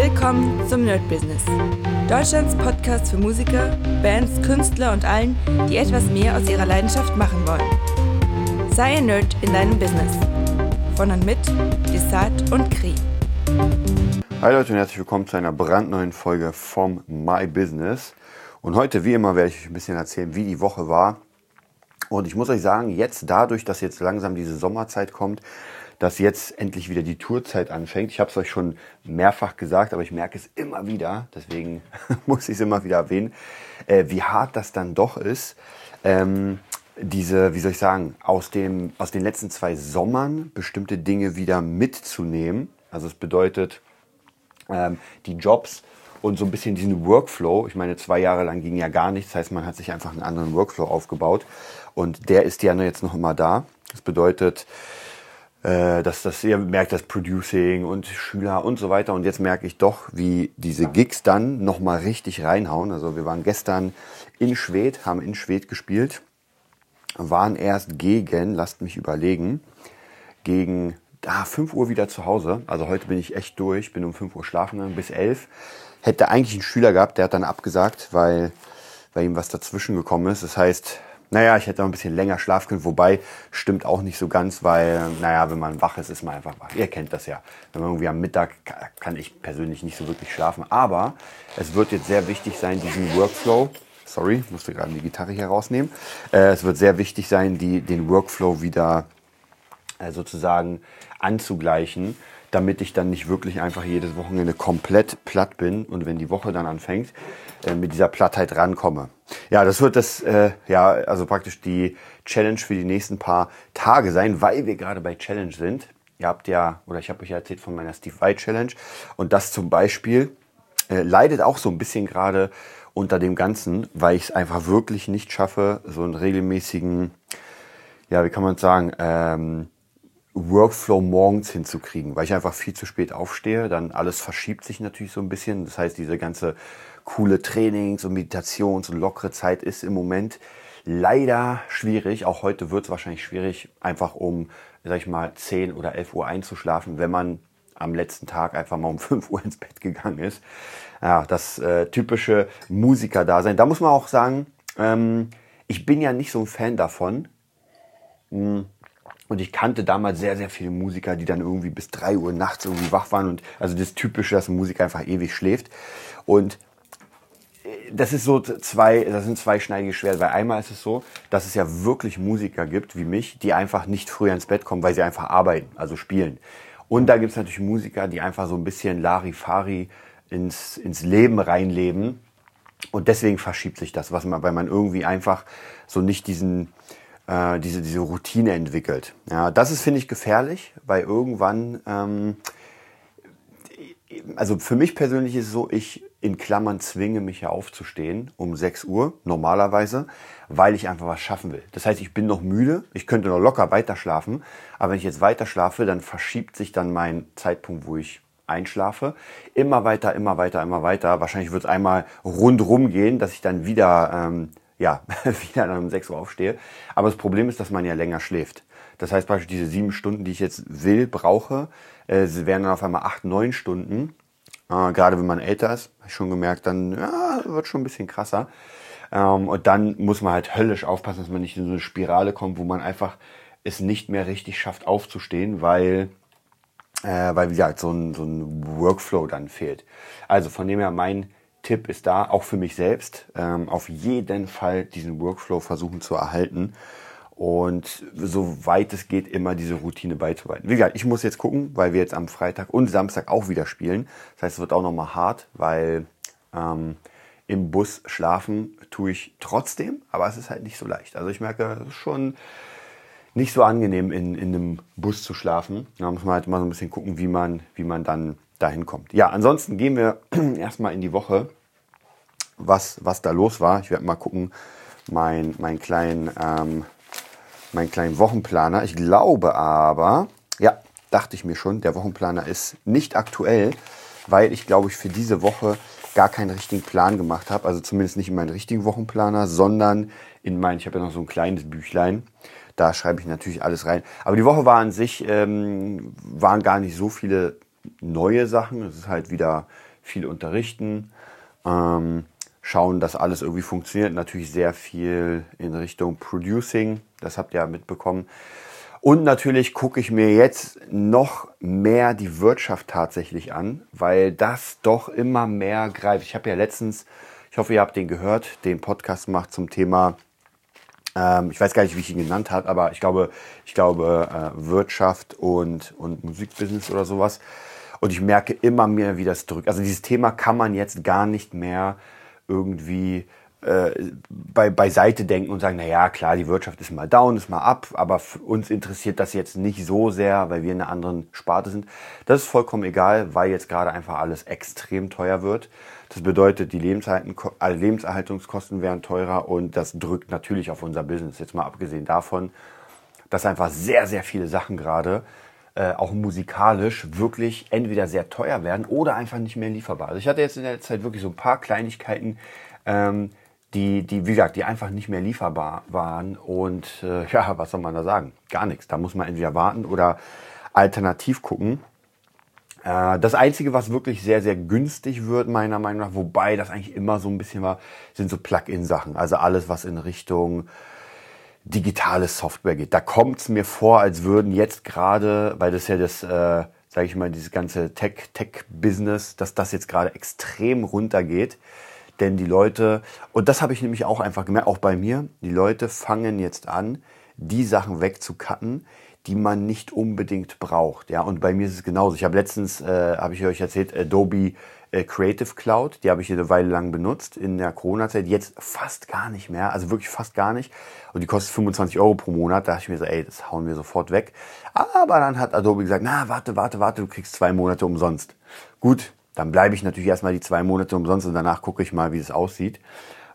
Willkommen zum Nerd Business. Deutschlands Podcast für Musiker, Bands, Künstler und allen, die etwas mehr aus ihrer Leidenschaft machen wollen. Sei ein Nerd in deinem Business. Von und mit Desart und Kri. Hi Leute und herzlich willkommen zu einer brandneuen Folge vom My Business. Und heute, wie immer, werde ich euch ein bisschen erzählen, wie die Woche war. Und ich muss euch sagen, jetzt dadurch, dass jetzt langsam diese Sommerzeit kommt, dass jetzt endlich wieder die Tourzeit anfängt. Ich habe es euch schon mehrfach gesagt, aber ich merke es immer wieder, deswegen muss ich es immer wieder erwähnen, äh, wie hart das dann doch ist. Ähm, diese, wie soll ich sagen, aus, dem, aus den letzten zwei Sommern bestimmte Dinge wieder mitzunehmen. Also es bedeutet, ähm, die Jobs und so ein bisschen diesen Workflow. Ich meine, zwei Jahre lang ging ja gar nichts. Das heißt, man hat sich einfach einen anderen Workflow aufgebaut. Und der ist ja jetzt noch immer da. Das bedeutet, äh, dass das ihr merkt das Producing und Schüler und so weiter. Und jetzt merke ich doch, wie diese Gigs dann nochmal richtig reinhauen. Also wir waren gestern in Schwedt, haben in Schwedt gespielt, waren erst gegen, lasst mich überlegen, gegen ah, 5 Uhr wieder zu Hause. Also heute bin ich echt durch, bin um 5 Uhr schlafen gegangen bis 11. Hätte eigentlich einen Schüler gehabt, der hat dann abgesagt, weil, weil ihm was dazwischen gekommen ist. Das heißt, naja, ich hätte noch ein bisschen länger schlafen können, wobei stimmt auch nicht so ganz, weil, naja, wenn man wach ist, ist man einfach wach. Ihr kennt das ja. Wenn man irgendwie am Mittag kann ich persönlich nicht so wirklich schlafen. Aber es wird jetzt sehr wichtig sein, diesen Workflow, sorry, musste gerade die Gitarre hier rausnehmen. Äh, es wird sehr wichtig sein, die, den Workflow wieder äh, sozusagen anzugleichen damit ich dann nicht wirklich einfach jedes Wochenende komplett platt bin und wenn die Woche dann anfängt, äh, mit dieser Plattheit rankomme. Ja, das wird das, äh, ja, also praktisch die Challenge für die nächsten paar Tage sein, weil wir gerade bei Challenge sind. Ihr habt ja, oder ich habe euch ja erzählt von meiner Steve White Challenge und das zum Beispiel äh, leidet auch so ein bisschen gerade unter dem Ganzen, weil ich es einfach wirklich nicht schaffe, so einen regelmäßigen, ja, wie kann man sagen, ähm, Workflow morgens hinzukriegen, weil ich einfach viel zu spät aufstehe. Dann alles verschiebt sich natürlich so ein bisschen. Das heißt, diese ganze coole Trainings- und Meditations- und lockere Zeit ist im Moment leider schwierig. Auch heute wird es wahrscheinlich schwierig, einfach um, sag ich mal, 10 oder 11 Uhr einzuschlafen, wenn man am letzten Tag einfach mal um 5 Uhr ins Bett gegangen ist. Ja, das äh, typische Musiker-Dasein. Da muss man auch sagen, ähm, ich bin ja nicht so ein Fan davon. Hm und ich kannte damals sehr, sehr viele Musiker, die dann irgendwie bis drei Uhr nachts irgendwie wach waren. Und also das Typische, dass ein Musiker einfach ewig schläft. Und äh, das ist so zwei, das sind zwei schneidige Schwert, weil einmal ist es so, dass es ja wirklich Musiker gibt, wie mich, die einfach nicht früher ins Bett kommen, weil sie einfach arbeiten, also spielen. Und da gibt es natürlich Musiker, die einfach so ein bisschen Larifari ins, ins Leben reinleben. Und deswegen verschiebt sich das, was man, weil man irgendwie einfach so nicht diesen, äh, diese, diese Routine entwickelt. Ja, das ist, finde ich, gefährlich, weil irgendwann, ähm, also für mich persönlich ist es so, ich in Klammern zwinge mich ja aufzustehen um 6 Uhr normalerweise, weil ich einfach was schaffen will. Das heißt, ich bin noch müde, ich könnte noch locker weiter schlafen, aber wenn ich jetzt weiter schlafe, dann verschiebt sich dann mein Zeitpunkt, wo ich einschlafe, immer weiter, immer weiter, immer weiter. Wahrscheinlich wird es einmal rundrum gehen, dass ich dann wieder ähm, ja, wieder dann um 6 Uhr aufstehe. Aber das Problem ist, dass man ja länger schläft. Das heißt praktisch diese sieben Stunden, die ich jetzt will, brauche, äh, sie werden dann auf einmal acht, neun Stunden. Äh, gerade wenn man älter ist, habe ich schon gemerkt, dann ja, wird schon ein bisschen krasser. Ähm, und dann muss man halt höllisch aufpassen, dass man nicht in so eine Spirale kommt, wo man einfach es nicht mehr richtig schafft aufzustehen, weil äh, weil wie gesagt so ein, so ein Workflow dann fehlt. Also von dem her mein Tipp ist da, auch für mich selbst, ähm, auf jeden Fall diesen Workflow versuchen zu erhalten und soweit es geht, immer diese Routine beizubehalten. Wie gesagt, ich muss jetzt gucken, weil wir jetzt am Freitag und Samstag auch wieder spielen. Das heißt, es wird auch nochmal hart, weil ähm, im Bus schlafen tue ich trotzdem, aber es ist halt nicht so leicht. Also ich merke, schon nicht so angenehm, in, in einem Bus zu schlafen. Da muss man halt mal so ein bisschen gucken, wie man, wie man dann dahin kommt. Ja, ansonsten gehen wir erstmal in die Woche, was, was da los war. Ich werde mal gucken, mein, mein kleinen, ähm, meinen kleinen Wochenplaner. Ich glaube aber, ja, dachte ich mir schon, der Wochenplaner ist nicht aktuell, weil ich glaube ich für diese Woche gar keinen richtigen Plan gemacht habe. Also zumindest nicht in meinen richtigen Wochenplaner, sondern in meinen, ich habe ja noch so ein kleines Büchlein. Da schreibe ich natürlich alles rein. Aber die Woche war an sich, ähm, waren gar nicht so viele neue Sachen. Es ist halt wieder viel unterrichten, ähm, schauen, dass alles irgendwie funktioniert. Natürlich sehr viel in Richtung Producing, das habt ihr ja mitbekommen. Und natürlich gucke ich mir jetzt noch mehr die Wirtschaft tatsächlich an, weil das doch immer mehr greift. Ich habe ja letztens, ich hoffe, ihr habt den gehört, den Podcast gemacht zum Thema, ähm, ich weiß gar nicht, wie ich ihn genannt habe, aber ich glaube, ich glaube äh, Wirtschaft und, und Musikbusiness oder sowas. Und ich merke immer mehr, wie das drückt. Also dieses Thema kann man jetzt gar nicht mehr irgendwie äh, bei, beiseite denken und sagen, na ja, klar, die Wirtschaft ist mal down, ist mal ab, aber uns interessiert das jetzt nicht so sehr, weil wir in einer anderen Sparte sind. Das ist vollkommen egal, weil jetzt gerade einfach alles extrem teuer wird. Das bedeutet, die äh, Lebenserhaltungskosten werden teurer und das drückt natürlich auf unser Business. Jetzt mal abgesehen davon, dass einfach sehr, sehr viele Sachen gerade äh, auch musikalisch wirklich entweder sehr teuer werden oder einfach nicht mehr lieferbar. Also ich hatte jetzt in der Zeit wirklich so ein paar Kleinigkeiten, ähm, die, die, wie gesagt, die einfach nicht mehr lieferbar waren. Und äh, ja, was soll man da sagen? Gar nichts. Da muss man entweder warten oder alternativ gucken. Äh, das Einzige, was wirklich sehr, sehr günstig wird, meiner Meinung nach, wobei das eigentlich immer so ein bisschen war, sind so Plug-in-Sachen. Also alles, was in Richtung digitale Software geht. Da kommt es mir vor, als würden jetzt gerade, weil das ja das, äh, sage ich mal, dieses ganze Tech-Tech-Business, dass das jetzt gerade extrem runtergeht. Denn die Leute, und das habe ich nämlich auch einfach gemerkt, auch bei mir, die Leute fangen jetzt an, die Sachen wegzukatten, die man nicht unbedingt braucht. Ja, und bei mir ist es genauso. Ich habe letztens, äh, habe ich euch erzählt, Adobe äh, Creative Cloud, die habe ich eine Weile lang benutzt in der Corona-Zeit, jetzt fast gar nicht mehr, also wirklich fast gar nicht. Und die kostet 25 Euro pro Monat. Da dachte ich mir so, ey, das hauen wir sofort weg. Aber dann hat Adobe gesagt, na, warte, warte, warte, du kriegst zwei Monate umsonst. Gut, dann bleibe ich natürlich erstmal die zwei Monate umsonst und danach gucke ich mal, wie es aussieht.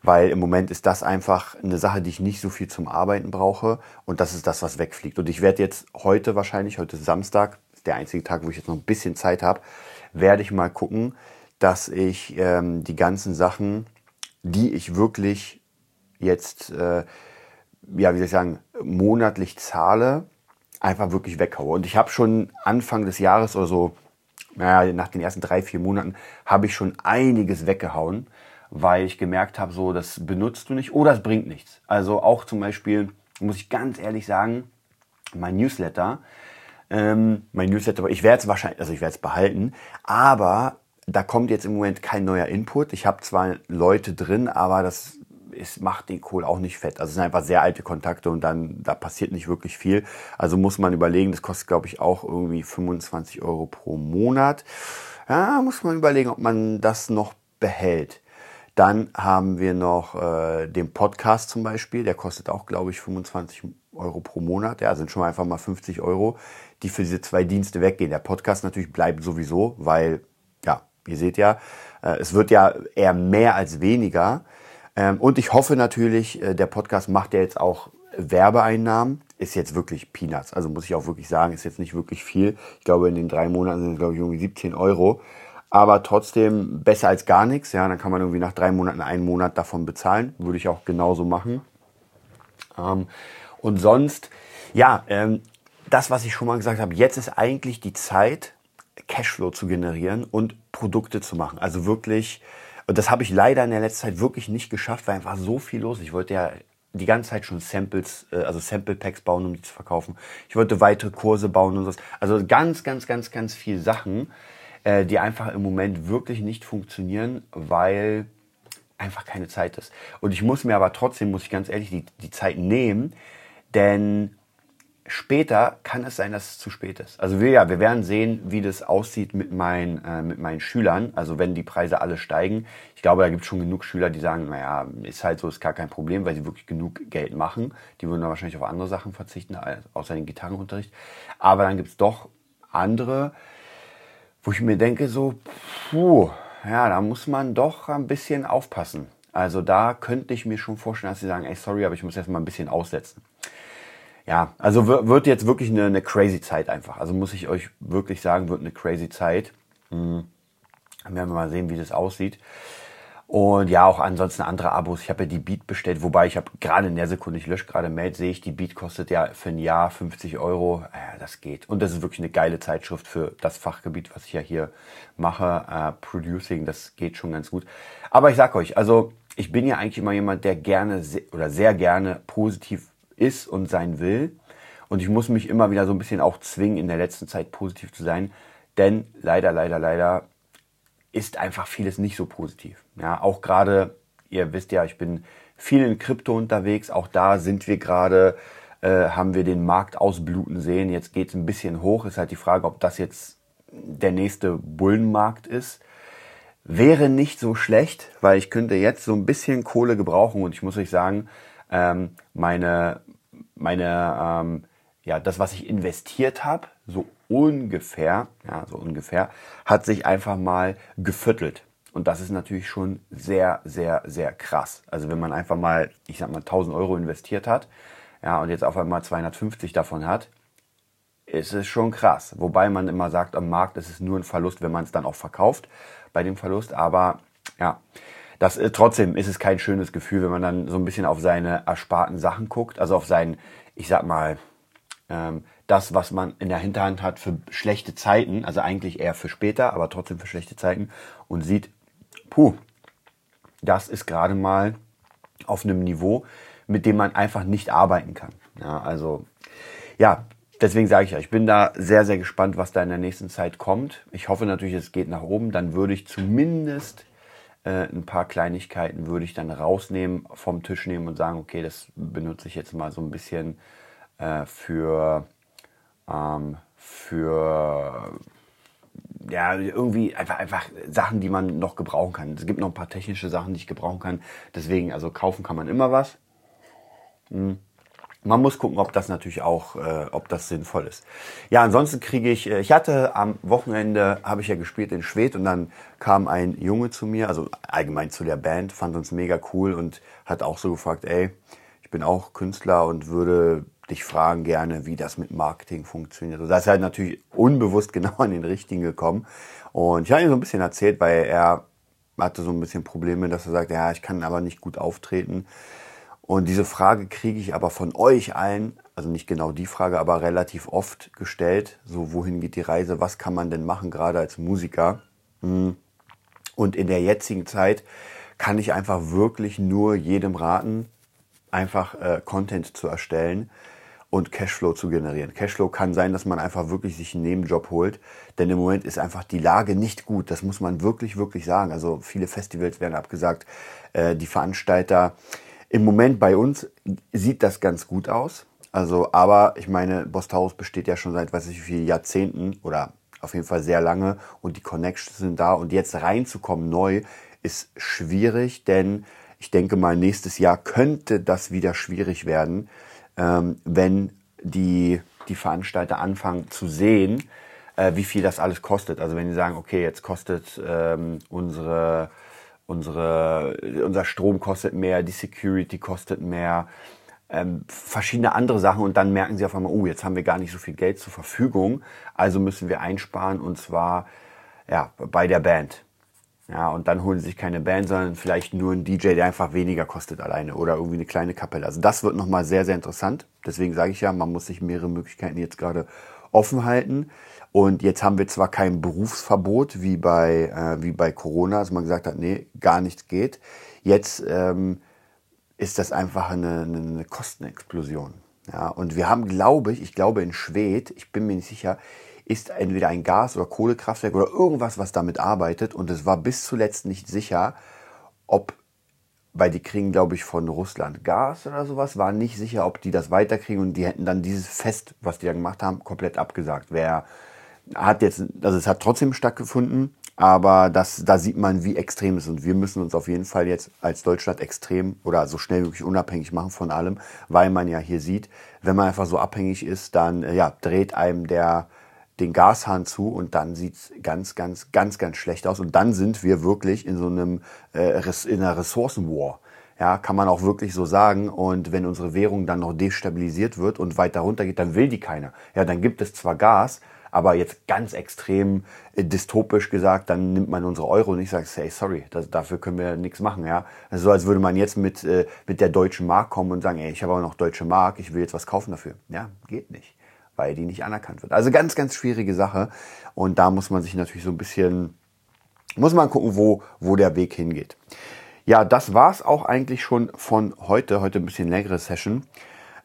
Weil im Moment ist das einfach eine Sache, die ich nicht so viel zum Arbeiten brauche. Und das ist das, was wegfliegt. Und ich werde jetzt heute wahrscheinlich, heute ist Samstag, der einzige Tag, wo ich jetzt noch ein bisschen Zeit habe, werde ich mal gucken, dass ich ähm, die ganzen Sachen, die ich wirklich jetzt, äh, ja, wie soll ich sagen, monatlich zahle, einfach wirklich weghaue. Und ich habe schon Anfang des Jahres oder so, naja, nach den ersten drei, vier Monaten, habe ich schon einiges weggehauen, weil ich gemerkt habe, so, das benutzt du nicht oder es bringt nichts. Also auch zum Beispiel, muss ich ganz ehrlich sagen, mein Newsletter, ähm, mein Newsletter, ich werde es wahrscheinlich, also ich werde es behalten, aber da kommt jetzt im Moment kein neuer Input. Ich habe zwar Leute drin, aber das ist, macht den Kohl auch nicht fett. Also es sind einfach sehr alte Kontakte und dann da passiert nicht wirklich viel. Also muss man überlegen, das kostet glaube ich auch irgendwie 25 Euro pro Monat. Ja, muss man überlegen, ob man das noch behält. Dann haben wir noch äh, den Podcast zum Beispiel, der kostet auch glaube ich 25 Euro pro Monat. Ja, sind schon mal einfach mal 50 Euro, die für diese zwei Dienste weggehen. Der Podcast natürlich bleibt sowieso, weil Ihr seht ja, äh, es wird ja eher mehr als weniger. Ähm, und ich hoffe natürlich, äh, der Podcast macht ja jetzt auch Werbeeinnahmen. Ist jetzt wirklich Peanuts. Also muss ich auch wirklich sagen, ist jetzt nicht wirklich viel. Ich glaube, in den drei Monaten sind es, glaube ich, irgendwie 17 Euro. Aber trotzdem besser als gar nichts. Ja, dann kann man irgendwie nach drei Monaten einen Monat davon bezahlen. Würde ich auch genauso machen. Ähm, und sonst, ja, ähm, das, was ich schon mal gesagt habe, jetzt ist eigentlich die Zeit, Cashflow zu generieren und Produkte zu machen. Also wirklich, und das habe ich leider in der letzten Zeit wirklich nicht geschafft, weil einfach so viel los. Ich wollte ja die ganze Zeit schon Samples, äh, also Sample Packs bauen, um die zu verkaufen. Ich wollte weitere Kurse bauen und so. Also ganz, ganz, ganz, ganz viele Sachen, äh, die einfach im Moment wirklich nicht funktionieren, weil einfach keine Zeit ist. Und ich muss mir aber trotzdem, muss ich ganz ehrlich, die, die Zeit nehmen, denn Später kann es sein, dass es zu spät ist. Also wir, ja, wir werden sehen, wie das aussieht mit meinen, äh, mit meinen Schülern. Also wenn die Preise alle steigen. Ich glaube, da gibt es schon genug Schüler, die sagen, naja, ist halt so, ist gar kein Problem, weil sie wirklich genug Geld machen. Die würden dann wahrscheinlich auf andere Sachen verzichten, außer den Gitarrenunterricht. Aber dann gibt es doch andere, wo ich mir denke, so, puh, ja, da muss man doch ein bisschen aufpassen. Also da könnte ich mir schon vorstellen, dass sie sagen, ey, sorry, aber ich muss jetzt mal ein bisschen aussetzen ja, also wird jetzt wirklich eine, eine crazy Zeit einfach. Also muss ich euch wirklich sagen, wird eine crazy Zeit. Hm. Werden wir mal sehen, wie das aussieht. Und ja, auch ansonsten andere Abos. Ich habe ja die Beat bestellt, wobei ich habe gerade in der Sekunde, ich lösche gerade Mail, sehe ich, die Beat kostet ja für ein Jahr 50 Euro. Ja, das geht. Und das ist wirklich eine geile Zeitschrift für das Fachgebiet, was ich ja hier mache. Äh, Producing, das geht schon ganz gut. Aber ich sag euch, also ich bin ja eigentlich immer jemand, der gerne oder sehr gerne positiv ist und sein will. Und ich muss mich immer wieder so ein bisschen auch zwingen, in der letzten Zeit positiv zu sein. Denn leider, leider, leider ist einfach vieles nicht so positiv. Ja, auch gerade, ihr wisst ja, ich bin viel in Krypto unterwegs. Auch da sind wir gerade, äh, haben wir den Markt ausbluten sehen. Jetzt geht es ein bisschen hoch. Ist halt die Frage, ob das jetzt der nächste Bullenmarkt ist. Wäre nicht so schlecht, weil ich könnte jetzt so ein bisschen Kohle gebrauchen und ich muss euch sagen, ähm, meine, meine, ähm, ja, das, was ich investiert habe, so ungefähr, ja, so ungefähr, hat sich einfach mal geviertelt. Und das ist natürlich schon sehr, sehr, sehr krass. Also wenn man einfach mal, ich sag mal, 1000 Euro investiert hat, ja, und jetzt auf einmal 250 davon hat, ist es schon krass. Wobei man immer sagt, am Markt ist es nur ein Verlust, wenn man es dann auch verkauft bei dem Verlust. Aber ja, das, äh, trotzdem ist es kein schönes Gefühl, wenn man dann so ein bisschen auf seine ersparten Sachen guckt, also auf seinen, ich sag mal, ähm, das, was man in der Hinterhand hat für schlechte Zeiten, also eigentlich eher für später, aber trotzdem für schlechte Zeiten und sieht, puh, das ist gerade mal auf einem Niveau, mit dem man einfach nicht arbeiten kann. Ja, also ja, deswegen sage ich ja, ich bin da sehr, sehr gespannt, was da in der nächsten Zeit kommt. Ich hoffe natürlich, es geht nach oben. Dann würde ich zumindest äh, ein paar Kleinigkeiten würde ich dann rausnehmen, vom Tisch nehmen und sagen, okay, das benutze ich jetzt mal so ein bisschen äh, für, ähm, für ja, irgendwie einfach, einfach Sachen, die man noch gebrauchen kann. Es gibt noch ein paar technische Sachen, die ich gebrauchen kann. Deswegen, also kaufen kann man immer was. Hm. Man muss gucken, ob das natürlich auch, äh, ob das sinnvoll ist. Ja, ansonsten kriege ich, äh, ich hatte am Wochenende, habe ich ja gespielt in Schwedt und dann kam ein Junge zu mir, also allgemein zu der Band, fand uns mega cool und hat auch so gefragt, ey, ich bin auch Künstler und würde dich fragen gerne, wie das mit Marketing funktioniert. Und da ist halt natürlich unbewusst genau an den richtigen gekommen. Und ich habe ihm so ein bisschen erzählt, weil er hatte so ein bisschen Probleme, dass er sagt, ja, ich kann aber nicht gut auftreten. Und diese Frage kriege ich aber von euch allen, also nicht genau die Frage, aber relativ oft gestellt. So, wohin geht die Reise? Was kann man denn machen, gerade als Musiker? Hm. Und in der jetzigen Zeit kann ich einfach wirklich nur jedem raten, einfach äh, Content zu erstellen und Cashflow zu generieren. Cashflow kann sein, dass man einfach wirklich sich einen Nebenjob holt, denn im Moment ist einfach die Lage nicht gut. Das muss man wirklich, wirklich sagen. Also viele Festivals werden abgesagt. Äh, die Veranstalter im Moment bei uns sieht das ganz gut aus. Also, aber ich meine, Bostaurus besteht ja schon seit weiß ich wie vielen Jahrzehnten oder auf jeden Fall sehr lange und die Connections sind da und jetzt reinzukommen neu ist schwierig, denn ich denke mal, nächstes Jahr könnte das wieder schwierig werden, ähm, wenn die, die Veranstalter anfangen zu sehen, äh, wie viel das alles kostet. Also wenn die sagen, okay, jetzt kostet ähm, unsere unsere, unser Strom kostet mehr, die Security kostet mehr, ähm, verschiedene andere Sachen und dann merken sie auf einmal, oh, jetzt haben wir gar nicht so viel Geld zur Verfügung, also müssen wir einsparen und zwar ja, bei der Band. Ja, und dann holen sie sich keine Band, sondern vielleicht nur einen DJ, der einfach weniger kostet alleine oder irgendwie eine kleine Kapelle. Also das wird nochmal sehr, sehr interessant. Deswegen sage ich ja, man muss sich mehrere Möglichkeiten jetzt gerade offen halten. Und jetzt haben wir zwar kein Berufsverbot wie bei, äh, wie bei Corona, dass man gesagt hat, nee, gar nichts geht. Jetzt ähm, ist das einfach eine, eine Kostenexplosion. Ja, und wir haben, glaube ich, ich glaube in Schwedt, ich bin mir nicht sicher, ist entweder ein Gas- oder Kohlekraftwerk oder irgendwas, was damit arbeitet. Und es war bis zuletzt nicht sicher, ob, weil die kriegen, glaube ich, von Russland Gas oder sowas, war nicht sicher, ob die das weiterkriegen und die hätten dann dieses Fest, was die da gemacht haben, komplett abgesagt. Wer hat jetzt, also es hat trotzdem stattgefunden, aber das, da sieht man, wie extrem es ist. Und wir müssen uns auf jeden Fall jetzt als Deutschland extrem oder so schnell wie möglich unabhängig machen von allem, weil man ja hier sieht, wenn man einfach so abhängig ist, dann äh, ja, dreht einem der den Gashahn zu und dann sieht's ganz, ganz, ganz, ganz schlecht aus. Und dann sind wir wirklich in so einem äh, in einer Ressourcenwar. Ja, kann man auch wirklich so sagen. Und wenn unsere Währung dann noch destabilisiert wird und weiter runtergeht, dann will die keiner. Ja, dann gibt es zwar Gas, Aber jetzt ganz extrem äh, dystopisch gesagt, dann nimmt man unsere Euro und ich sage, hey, sorry, das, dafür können wir nichts machen. Ja, also so als würde man jetzt mit äh, mit der deutschen Mark kommen und sagen, ey, ich habe aber noch deutsche Mark, ich will jetzt was kaufen dafür. Ja, geht nicht, weil die nicht anerkannt wird. Also ganz ganz schwierige Sache und da muss man sich natürlich so ein bisschen muss man gucken, wo wo der Weg hingeht. Ja, das war's auch eigentlich schon von heute. Heute ein bisschen längere Session.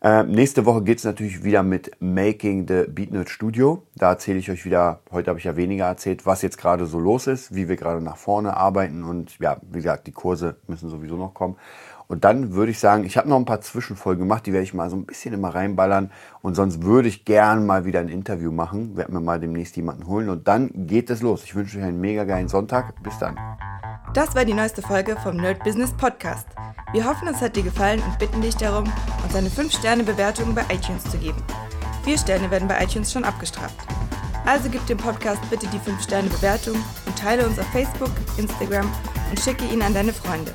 Äh, nächste Woche geht's natürlich wieder mit Making the BeatNerd Studio. Da erzähle ich euch wieder, heute habe ich ja weniger erzählt, was jetzt gerade so los ist, wie wir gerade nach vorne arbeiten und ja, wie gesagt, die Kurse müssen sowieso noch kommen. Und dann würde ich sagen, ich habe noch ein paar Zwischenfolgen gemacht, die werde ich mal so ein bisschen immer reinballern. Und sonst würde ich gern mal wieder ein Interview machen. Werden wir mal demnächst jemanden holen. Und dann geht es los. Ich wünsche euch einen mega geilen Sonntag. Bis dann. Das war die neueste Folge vom Nerd Business Podcast. Wir hoffen, es hat dir gefallen und bitten dich darum, uns eine 5-Sterne-Bewertung bei iTunes zu geben. Vier Sterne werden bei iTunes schon abgestraft. Also gib dem Podcast bitte die 5-Sterne-Bewertung und teile uns auf Facebook, Instagram und schicke ihn an deine Freunde.